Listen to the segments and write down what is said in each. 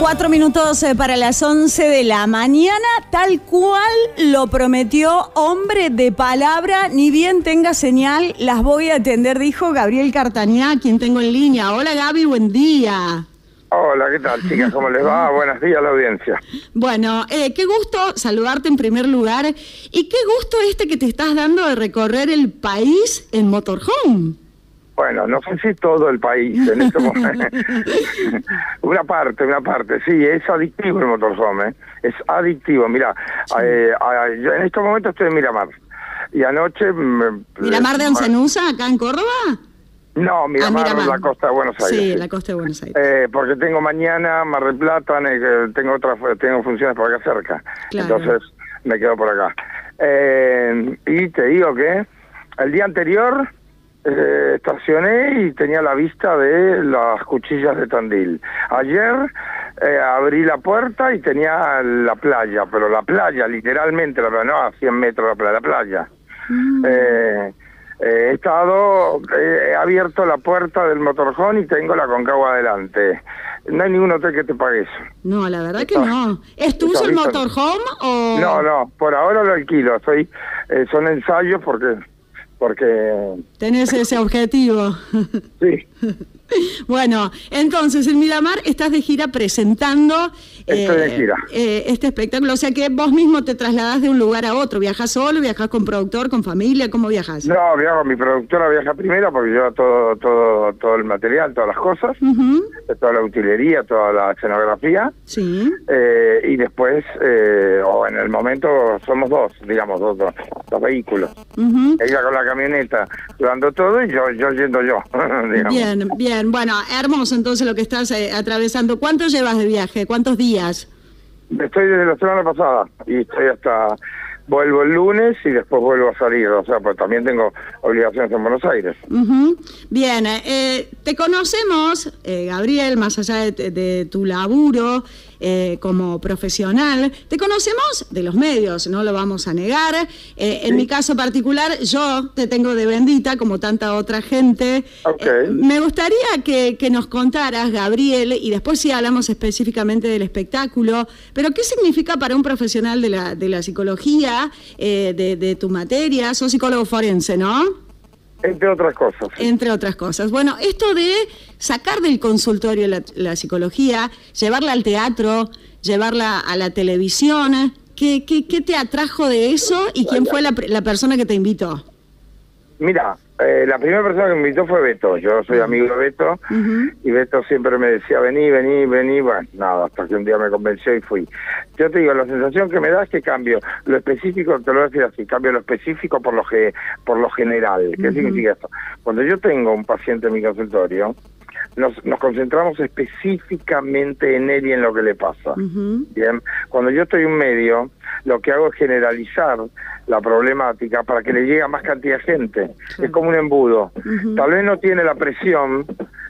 Cuatro minutos eh, para las once de la mañana, tal cual lo prometió hombre de palabra, ni bien tenga señal, las voy a atender, dijo Gabriel Cartañá, quien tengo en línea. Hola Gaby, buen día. Hola, ¿qué tal, chicas? ¿Cómo les va? Buenos días a la audiencia. Bueno, eh, qué gusto saludarte en primer lugar y qué gusto este que te estás dando de recorrer el país en motorhome. Bueno, no sé si todo el país en este momento. una parte, una parte, sí, es adictivo el motorhome, ¿eh? es adictivo. Mira, eh, yo en este momento estoy en Miramar y anoche... ¿Miramar de Oncenusa, acá en Córdoba? No, ah, Miramar, ah, la costa de Buenos Aires. Sí, la costa de Buenos Aires. Eh, porque tengo mañana Mar del Plata, tengo otras, tengo funciones por acá cerca. Entonces me quedo por acá. Eh, y te digo que el día anterior eh, estacioné y tenía la vista de las cuchillas de Tandil. Ayer eh, abrí la puerta y tenía la playa, pero la playa, literalmente, la no a 100 metros de la playa. Mm. Eh, he estado, he abierto la puerta del motorhome y tengo la concagua adelante. No hay ningún hotel que te pague eso. No, la verdad que no. ¿Es tuyo el motorhome o...? No, no, por ahora lo alquilo. Estoy, son ensayos porque porque... Tenés ese objetivo. Sí. Bueno, entonces en Miramar estás de gira presentando eh, eh, este espectáculo, o sea que vos mismo te trasladás de un lugar a otro, ¿viajas solo, viajas con productor, con familia, cómo viajas? No, viajo, mi productora viaja primero porque lleva todo todo todo el material, todas las cosas, toda la utilería, toda la escenografía, sí. Eh, y después, o en el momento somos dos, digamos, dos, dos, vehículos. Ella con la camioneta llevando todo y yo, yo yendo yo. Bien, bien bueno, hermoso entonces lo que estás eh, atravesando. ¿Cuánto llevas de viaje? ¿Cuántos días? Estoy desde la semana pasada y estoy hasta vuelvo el lunes y después vuelvo a salir, o sea, pues también tengo obligaciones en Buenos Aires. Bien, eh, te conocemos, eh, Gabriel, más allá de, tu laburo eh, como profesional, te conocemos de los medios, no lo vamos a negar. En mi caso particular, yo te tengo de bendita, como tanta otra gente. me gustaría que, que nos contaras, Gabriel, y después sí hablamos específicamente del espectáculo, pero ¿qué significa para un profesional de la, de la psicología? Eh, de, tu materia, sos psicólogo forense, ¿no? Entre otras cosas. Entre otras cosas. Bueno, esto de sacar del consultorio la, psicología, llevarla al teatro, llevarla a la televisión, ¿qué, qué, qué te atrajo de eso y quién fue la, la persona que te invitó? Mira, eh, la primera persona que me invitó fue Beto. Yo soy amigo de Beto y Beto siempre me decía, vení, vení, vení. Bueno, nada, hasta que un día me convenció y fui. Yo te digo, la sensación que me da es que cambio lo específico, te lo voy a decir así, cambio lo específico por lo, que, por lo general. ¿Qué significa eso? Cuando yo tengo un paciente en mi consultorio, nos, nos concentramos específicamente en él y en lo que le pasa. Bien, cuando yo estoy en un medio, lo que hago es generalizar la problemática para que le llegue a más cantidad de gente. Es como un embudo. Tal vez no tiene la presión,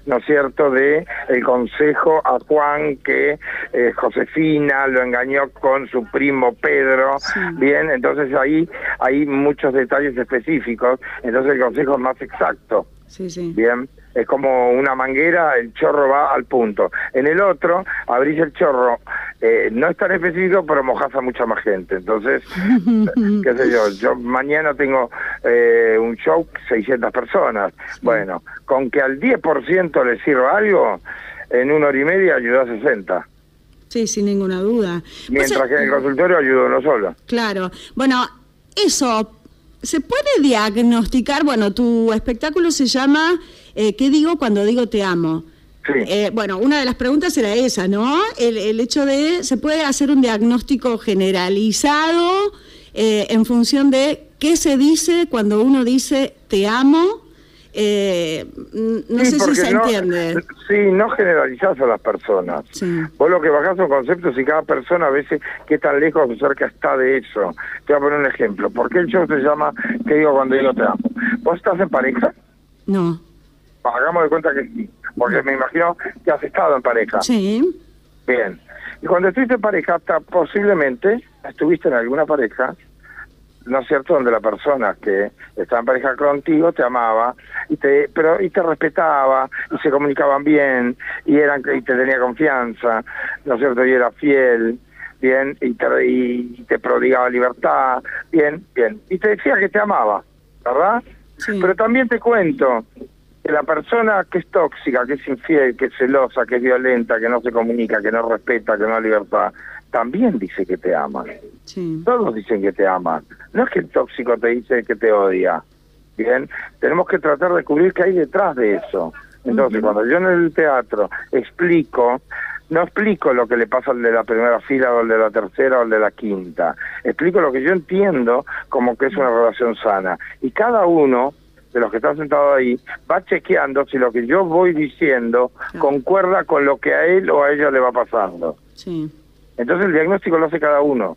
¿no es cierto?, de el consejo a Juan que eh, Josefina lo engañó con su primo Pedro. Bien, entonces ahí hay muchos detalles específicos, entonces el consejo es más exacto. Sí, sí. Bien es como una manguera, el chorro va al punto. En el otro, abrís el chorro, eh, no es tan específico, pero mojas a mucha más gente. Entonces, qué sé yo, yo mañana tengo eh, un show, 600 personas. Bueno, con que al 10% le sirva algo, en una hora y media ayuda a 60. Sí, sin ninguna duda. Mientras que en el consultorio ayudo uno solo. Claro. Bueno, eso, ¿se puede diagnosticar? Bueno, tu espectáculo se llama eh, ¿Qué digo cuando digo te amo? Eh, bueno, una de las preguntas era esa, ¿no? El, hecho de, ¿se puede hacer un diagnóstico generalizado eh, en función de qué se dice cuando uno dice te amo? No sé si se entiende. Sí, no generalizás a las personas. Vos lo que bajás son conceptos y cada persona a veces qué tan lejos o cerca está de eso. Te voy a poner un ejemplo. ¿Por qué el show se llama ¿Qué digo cuando digo te amo? ¿Vos estás en pareja? No hagamos de cuenta que sí, porque me imagino que has estado en pareja. Sí. Bien. Y cuando estuviste en pareja, posiblemente estuviste en alguna pareja ¿no es cierto?, donde la persona que estaba en pareja contigo te amaba y te pero y te respetaba y se comunicaban bien y eran y te tenía confianza, ¿no es cierto?, y era fiel, bien, y te, y te prodigaba libertad, bien, bien, y te decía que te amaba, ¿verdad? Pero también te cuento que la persona que es tóxica, que es infiel, que es celosa, que es violenta, que no se comunica, que no respeta, que no da libertad, también dice que te ama. Todos dicen que te aman. No es que el tóxico te dice que te odia. Bien, tenemos que tratar de descubrir qué hay detrás de eso. Entonces, cuando yo en el teatro explico, no explico lo que le pasa al de la primera fila o al de la tercera o al de la quinta. Explico lo que yo entiendo como que es una relación sana. Y cada uno de los que están sentados ahí va chequeando si lo que yo voy diciendo concuerda con lo que a él o a ella le va pasando. Sí. Entonces el diagnóstico lo hace cada uno.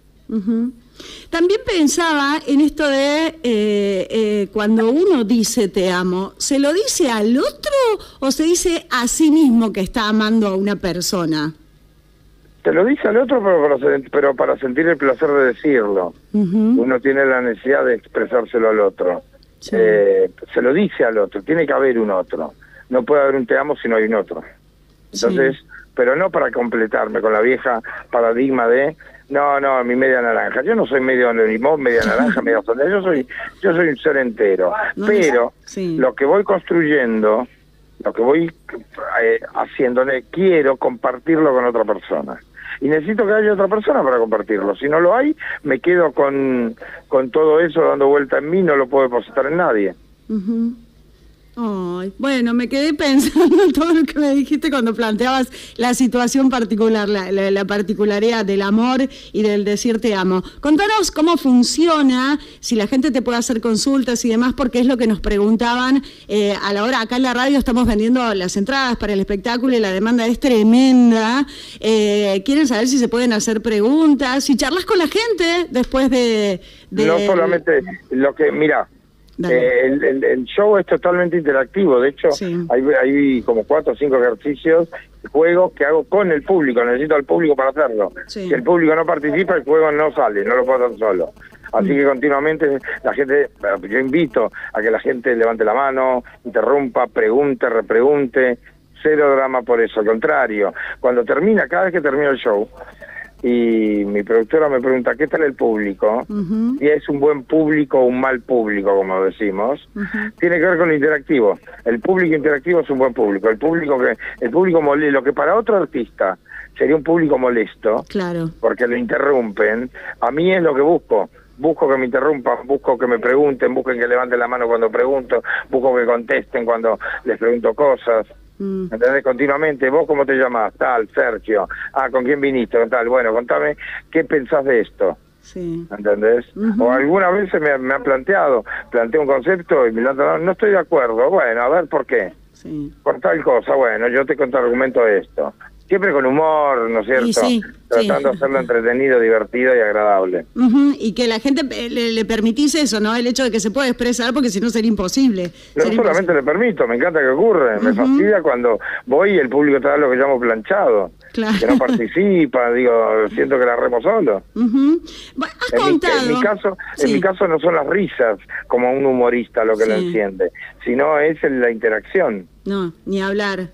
También pensaba en esto de eh, eh, cuando uno dice te amo, ¿se lo dice al otro o se dice a sí mismo que está amando a una persona? Te lo dice al otro, pero para, pero para sentir el placer de decirlo. Uno tiene la necesidad de expresárselo al otro. Eh, se lo dice al otro, tiene que haber un otro. No puede haber un te amo si no hay un otro. Entonces, pero no para completarme con la vieja paradigma de no, no, mi media naranja. Yo no soy medio limón, media naranja, media sonda. Yo soy, yo soy un ser entero. pero lo que voy construyendo, lo que voy eh, haciendo, quiero compartirlo con otra persona. Y necesito que haya otra persona para compartirlo. Si no lo hay, me quedo con, con todo eso dando vuelta en mí, no lo puedo depositar en nadie bueno, me quedé pensando en todo lo que me dijiste cuando planteabas la situación particular, la, particularidad del amor y del decir te amo. Contanos cómo funciona, si la gente te puede hacer consultas y demás, porque es lo que nos preguntaban eh, a la hora. Acá en la radio estamos vendiendo las entradas para el espectáculo y la demanda es tremenda. Eh, quieren saber si se pueden hacer preguntas, si charlas con la gente después de... de no solamente lo que, mira, eh, el, show es totalmente interactivo, de hecho hay, hay, como cuatro o cinco ejercicios, juegos que hago con el público, necesito al público para hacerlo. Si el público no participa, el juego no sale, no lo puedo hacer solo. Así que continuamente la gente, yo invito a que la gente levante la mano, interrumpa, pregunte, repregunte, cero drama por eso, al contrario, cuando termina, cada vez que termina el show, y mi productora me pregunta qué tal el público y es un buen público o un mal público como decimos. Tiene que ver con lo interactivo. El público interactivo es un buen público. El público que el público molesto lo que para otro artista sería un público molesto claro. porque lo interrumpen a mí es lo que busco. Busco que me interrumpan, busco que me pregunten, busquen que levanten la mano cuando pregunto, busco que contesten cuando les pregunto cosas. Mm. ¿Entendés? Continuamente, ¿vos cómo te llamas? Tal, Sergio. Ah, ¿con quién viniste? Tal. Bueno, contame, ¿qué pensás de esto? Sí. ¿Entendés? O alguna vez me, me han planteado, planteé un concepto y me lo no, no estoy de acuerdo. Bueno, a ver por qué. Sí. Por tal cosa, bueno, yo te cuento argumento de esto siempre con humor, ¿no es cierto? Tratando de hacerlo entretenido, divertido y agradable. Y que la gente le, permitís eso, ¿no? El hecho de que se pueda expresar, porque si no sería imposible. No solamente le permito, me encanta que ocurre. Me fastidia cuando voy y el público está lo que llamo planchado. Que no participa, digo, siento que la remo solo. Has en, contado. Mi, en, mi, caso, en mi caso no son las risas como un humorista lo que lo enciende, sino es la interacción. No, ni hablar.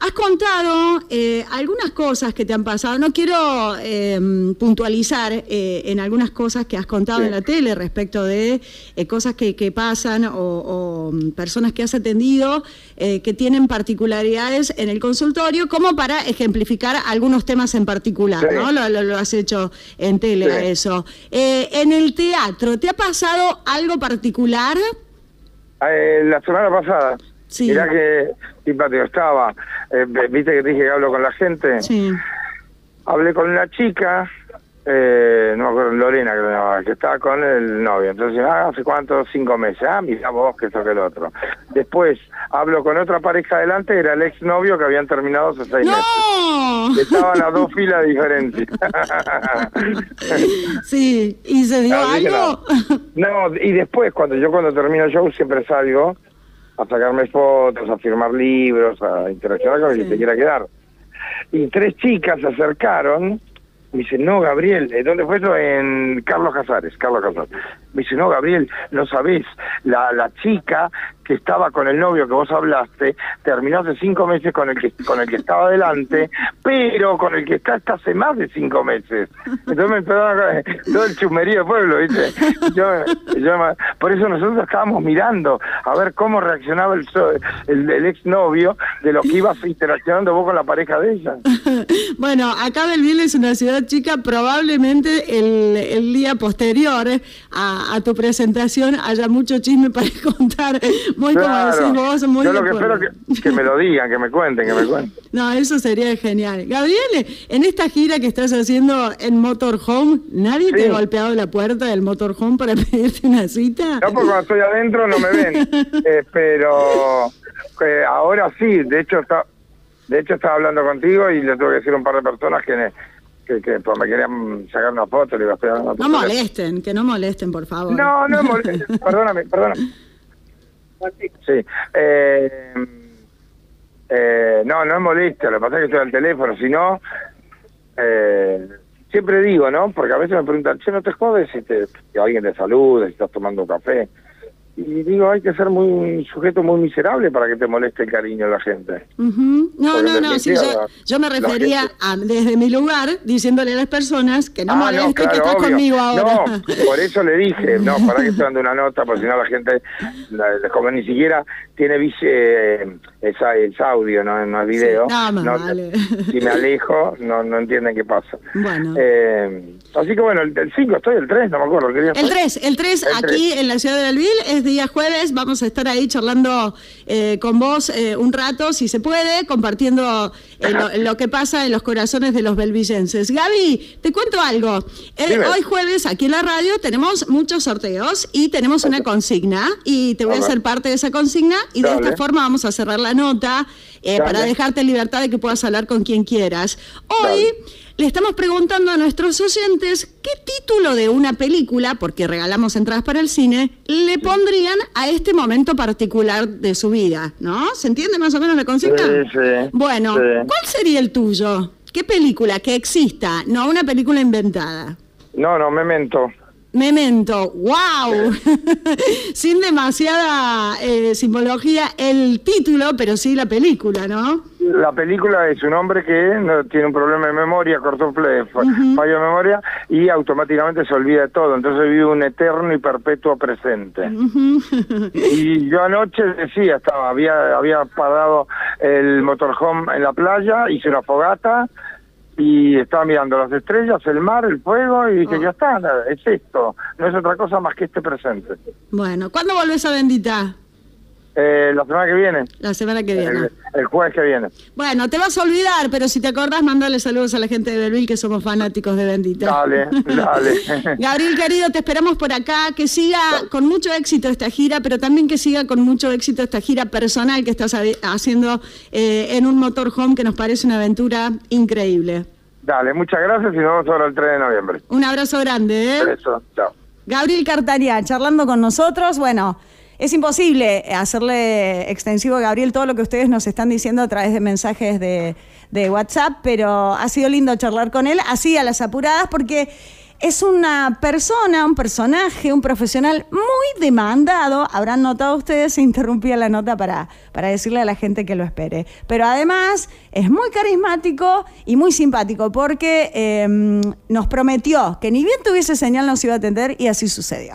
Has contado eh, algunas cosas que te han pasado. No quiero em, puntualizar eh, en algunas cosas que has contado en la tele respecto de eh, cosas que, pasan o, mm, personas que has atendido que tienen particularidades en el consultorio, como para ejemplificar algunos temas en particular, ¿no? Lo, has hecho en tele eso. en el teatro, ¿te ha pasado algo particular? la semana pasada. Sí. Mirá que simpático estaba. Eh, Viste que dije que hablo con la gente. Sí. Hablé con una chica, eh, no me acuerdo, Lorena que, que estaba con el novio. Entonces, ah, ¿hace cuánto? Cinco meses. Ah, mira vos, que eso que el otro. Después hablo con otra pareja adelante, era el exnovio que habían terminado hace seis meses. Estaban a dos filas diferentes. sí, ¿y se dio algo? No. no, y después, cuando yo cuando termino el show siempre salgo a sacarme fotos, a firmar libros, a interaccionar con el que se quiera quedar. Y tres chicas se acercaron, me dicen, no, Gabriel, ¿dónde fue eso? En Carlos Casares, Carlos Casares. Me dice, no, Gabriel, no sabés, la, la chica que estaba con el novio que vos hablaste, terminó hace cinco meses con el que con el que estaba adelante, pero con el que está hasta hace más de cinco meses. Entonces me empezó todo el chumerío del pueblo, ¿viste? Yo, por eso nosotros estábamos mirando a ver cómo reaccionaba el, el, el exnovio de lo que ibas interaccionando vos con la pareja de ella. bueno, acá Belville es una ciudad chica, probablemente el, el día posterior a, a tu presentación haya mucho chisme para contar muy claro. como vos, muy Yo lo que espero que, que me lo digan, que me cuenten, que me cuenten. No, eso sería genial. Gabriel, en esta gira que estás haciendo en Motorhome, ¿nadie te ha golpeado la puerta del Motorhome para pedirte una cita? No, porque cuando estoy adentro no me ven. eh, pero eh, ahora sí, de hecho está, de hecho estaba hablando contigo y le tuve que decir a un par de personas que... que, que pues, me querían sacar una foto, le iba a una No molesten, que no molesten, por favor. No, no molesten, perdóname, perdóname. Sí. Eh, eh, no, no es molestia, lo que pasa es que estoy al teléfono, si no, eh, siempre digo, ¿no? Porque a veces me preguntan, che, no te jodes si, te, si alguien te saluda, si estás tomando un café. Y digo, hay que ser muy sujeto muy miserable para que te moleste el cariño de la gente. No, no, no, sí, yo, me refería a, desde mi lugar diciéndole a las personas que no ah, molesten que estás conmigo ahora. No, por eso le dije, no, para que estoy dando una nota, porque si no la gente, como ni siquiera tiene eh, esa, es audio, no, no es video. no, Si me alejo, no, no entienden qué pasa. Bueno. Eh, así que bueno, el 5 estoy, el 3, no me acuerdo. El 3, el 3 aquí en la ciudad de Belville es día jueves, vamos a estar ahí charlando eh, con vos eh, un rato, si se puede, compartiendo eh, lo, que pasa en los corazones de los belvillenses. Gaby, te cuento algo. hoy jueves, aquí en la radio, tenemos muchos sorteos y tenemos una consigna y te voy a, hacer parte de esa consigna y de esta forma vamos a cerrar la nota para dejarte libertad de que puedas hablar con quien quieras. Hoy le estamos preguntando a nuestros oyentes qué título de una película, porque regalamos entradas para el cine, le pondrían a este momento particular de su vida, ¿no? ¿Se entiende más o menos la consigna? Sí, sí. Bueno, ¿cuál sería el tuyo? ¿Qué película que exista, no una película inventada? No, no, Memento. Memento, wow, sin demasiada eh, simbología el título, pero sí la película, ¿no? La película es un hombre que no, tiene un problema de memoria, cortó fallo de memoria y automáticamente se olvida de todo, entonces vive un eterno y perpetuo presente. y yo anoche decía, estaba, había, había parado el motorhome en la playa, hice una fogata, y estaba mirando las estrellas, el mar, el fuego y dije, ah. ya está, es esto, no es otra cosa más que este presente. Bueno, ¿cuándo volvés a Bendita? Eh, la semana que viene. La semana que viene. El, jueves que viene. Bueno, te vas a olvidar, pero si te acordás, mandale saludos a la gente de Belville, que somos fanáticos de Bendita. Dale, dale. Gabriel, querido, te esperamos por acá, que siga con mucho éxito esta gira, pero también que siga con mucho éxito esta gira personal que estás haciendo eh, en un motorhome, que nos parece una aventura increíble. Dale, muchas gracias y nos vemos ahora el 3 de noviembre. Un abrazo grande, ¿eh? Eso, chao. Gabriel Cartaria, charlando con nosotros, bueno... Es imposible hacerle extensivo a Gabriel todo lo que ustedes nos están diciendo a través de mensajes de, WhatsApp, pero ha sido lindo charlar con él, así a las apuradas, porque es una persona, un personaje, un profesional muy demandado. Habrán notado ustedes, interrumpía la nota para, para decirle a la gente que lo espere. Pero además es muy carismático y muy simpático porque em, nos prometió que ni bien tuviese señal nos iba a atender y así sucedió.